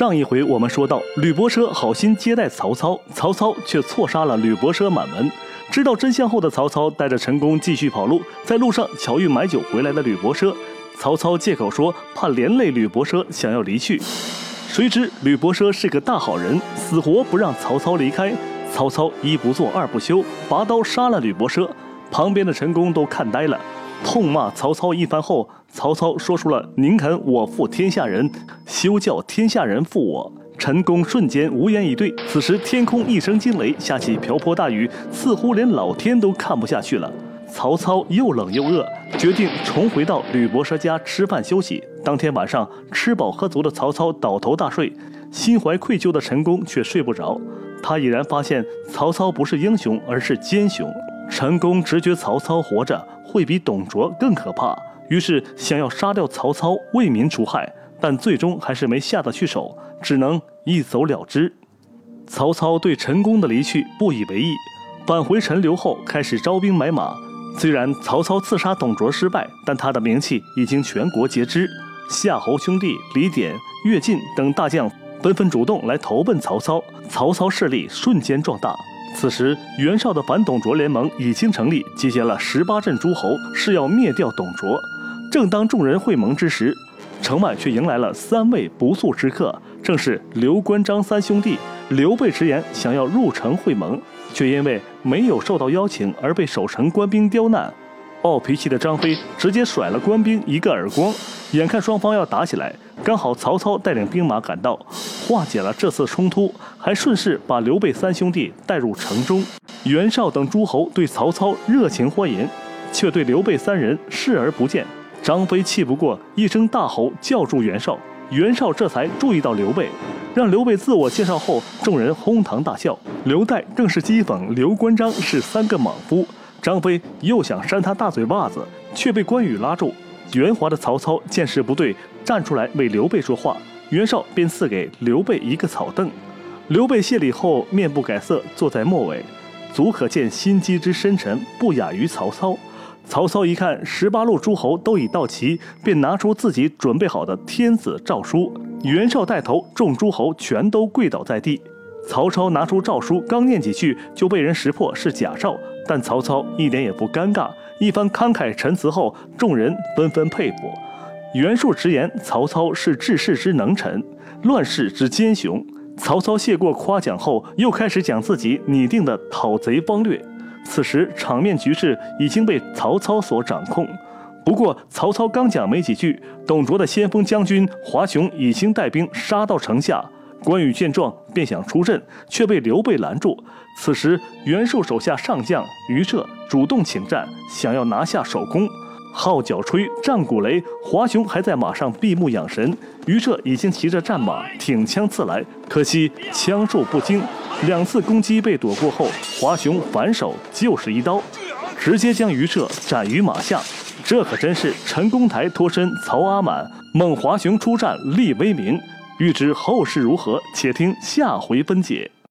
上一回我们说到，吕伯奢好心接待曹操，曹操却错杀了吕伯奢满门。知道真相后的曹操带着陈宫继续跑路，在路上巧遇买酒回来的吕伯奢，曹操借口说怕连累吕伯奢，想要离去。谁知吕伯奢是个大好人，死活不让曹操离开。曹操一不做二不休，拔刀杀了吕伯奢。旁边的陈宫都看呆了，痛骂曹操一番后。曹操说出了“宁肯我负天下人，休叫天下人负我”。陈宫瞬间无言以对。此时天空一声惊雷，下起瓢泼大雨，似乎连老天都看不下去了。曹操又冷又饿，决定重回到吕伯奢家吃饭休息。当天晚上吃饱喝足的曹操倒头大睡，心怀愧疚的陈宫却睡不着。他已然发现曹操不是英雄，而是奸雄。陈宫直觉曹操活着会比董卓更可怕。于是想要杀掉曹操，为民除害，但最终还是没下得去手，只能一走了之。曹操对陈宫的离去不以为意，返回陈留后开始招兵买马。虽然曹操刺杀董卓失败，但他的名气已经全国皆知。夏侯兄弟李典、乐进等大将纷纷主动来投奔曹操，曹操势力瞬间壮大。此时，袁绍的反董卓联盟已经成立，集结了十八镇诸侯，是要灭掉董卓。正当众人会盟之时，城外却迎来了三位不速之客，正是刘关张三兄弟。刘备直言想要入城会盟，却因为没有受到邀请而被守城官兵刁难。暴脾气的张飞直接甩了官兵一个耳光。眼看双方要打起来，刚好曹操带领兵马赶到，化解了这次冲突，还顺势把刘备三兄弟带入城中。袁绍等诸侯对曹操热情欢迎，却对刘备三人视而不见。张飞气不过，一声大吼，叫住袁绍。袁绍这才注意到刘备，让刘备自我介绍后，众人哄堂大笑。刘岱更是讥讽刘关张是三个莽夫。张飞又想扇他大嘴巴子，却被关羽拉住。圆滑的曹操见势不对，站出来为刘备说话。袁绍便赐给刘备一个草凳。刘备谢礼后，面不改色，坐在末尾，足可见心机之深沉，不亚于曹操。曹操一看十八路诸侯都已到齐，便拿出自己准备好的天子诏书。袁绍带头，众诸侯全都跪倒在地。曹操拿出诏书，刚念几句，就被人识破是假诏。但曹操一点也不尴尬，一番慷慨陈词后，众人纷纷佩服。袁术直言曹操是治世之能臣，乱世之奸雄。曹操谢过夸奖后，又开始讲自己拟定的讨贼方略。此时场面局势已经被曹操所掌控。不过曹操刚讲没几句，董卓的先锋将军华雄已经带兵杀到城下。关羽见状便想出阵，却被刘备拦住。此时袁术手下上将于彻主动请战，想要拿下首功。号角吹，战鼓擂，华雄还在马上闭目养神。于彻已经骑着战马挺枪刺来，可惜枪术不精。两次攻击被躲过后，华雄反手就是一刀，直接将于彻斩于马下。这可真是陈公台脱身曹阿满，孟华雄出战立威名。欲知后事如何，且听下回分解。